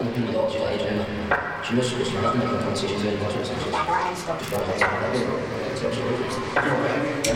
你么并不多，就在一种嘛，许多事情上那个同其实是高手上去，就要好好的对，就是然